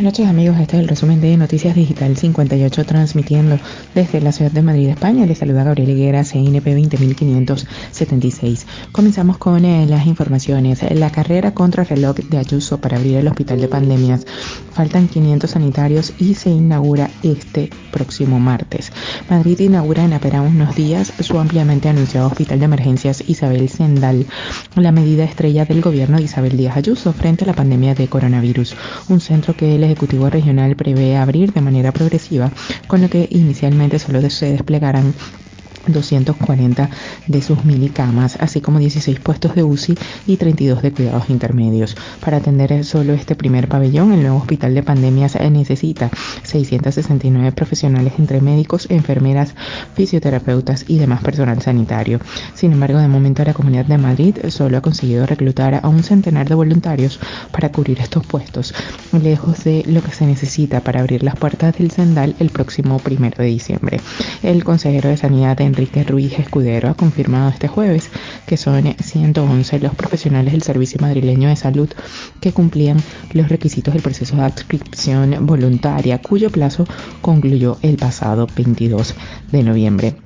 Buenas noches amigos, este es el resumen de Noticias Digital 58 transmitiendo desde la ciudad de Madrid, España. Les saluda Gabriel Higuera, CNP 20576. Comenzamos con eh, las informaciones. La carrera contra reloj de Ayuso para abrir el hospital de pandemias. Faltan 500 sanitarios y se inaugura este próximo martes. Madrid inaugura en apenas unos días su ampliamente anunciado hospital de emergencias Isabel Sendal, la medida estrella del gobierno de Isabel Díaz Ayuso frente a la pandemia de coronavirus. Un centro que el Ejecutivo Regional prevé abrir de manera progresiva, con lo que inicialmente solo se desplegarán 240 de sus camas, así como 16 puestos de UCI y 32 de cuidados intermedios. Para atender solo este primer pabellón, el nuevo hospital de pandemias necesita 669 profesionales entre médicos, enfermeras, fisioterapeutas y demás personal sanitario. Sin embargo, de momento la Comunidad de Madrid solo ha conseguido reclutar a un centenar de voluntarios para cubrir estos puestos, lejos de lo que se necesita para abrir las puertas del Sendal el próximo primero de diciembre. El consejero de Sanidad de Enrique Ruiz Escudero ha confirmado este jueves que son 111 los profesionales del Servicio Madrileño de Salud que cumplían los requisitos del proceso de adscripción voluntaria, cuyo plazo concluyó el pasado 22 de noviembre.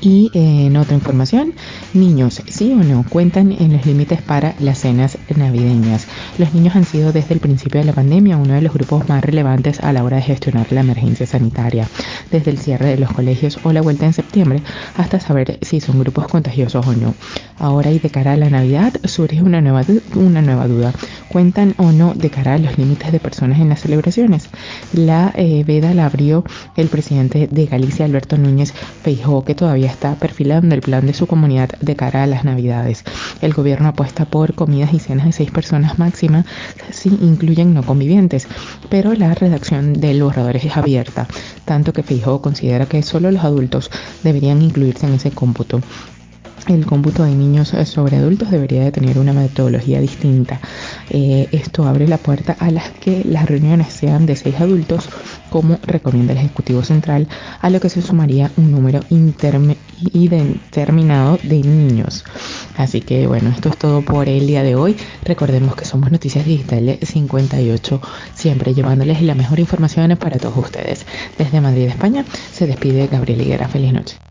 Y eh, en otra información, niños, sí o no, cuentan en los límites para las cenas navideñas. Los niños han sido desde el principio de la pandemia uno de los grupos más relevantes a la hora de gestionar la emergencia sanitaria, desde el cierre de los colegios o la vuelta en septiembre hasta saber si son grupos contagiosos o no. Ahora y de cara a la Navidad surge una nueva, una nueva duda. ¿Cuentan o no de cara a los límites de personas en las celebraciones? La eh, veda la abrió el presidente de Galicia, Alberto Núñez Feijó, que todavía está perfilando el plan de su comunidad de cara a las navidades. El gobierno apuesta por comidas y cenas de seis personas máxima si incluyen no convivientes, pero la redacción del borrador es abierta, tanto que Feijóo considera que solo los adultos deberían incluirse en ese cómputo. El cómputo de niños sobre adultos debería de tener una metodología distinta. Eh, esto abre la puerta a las que las reuniones sean de seis adultos como recomienda el Ejecutivo Central, a lo que se sumaría un número indeterminado de niños. Así que bueno, esto es todo por el día de hoy. Recordemos que somos Noticias Digitales 58, siempre llevándoles la mejor información para todos ustedes. Desde Madrid, España, se despide Gabriel Higuera. Feliz noche.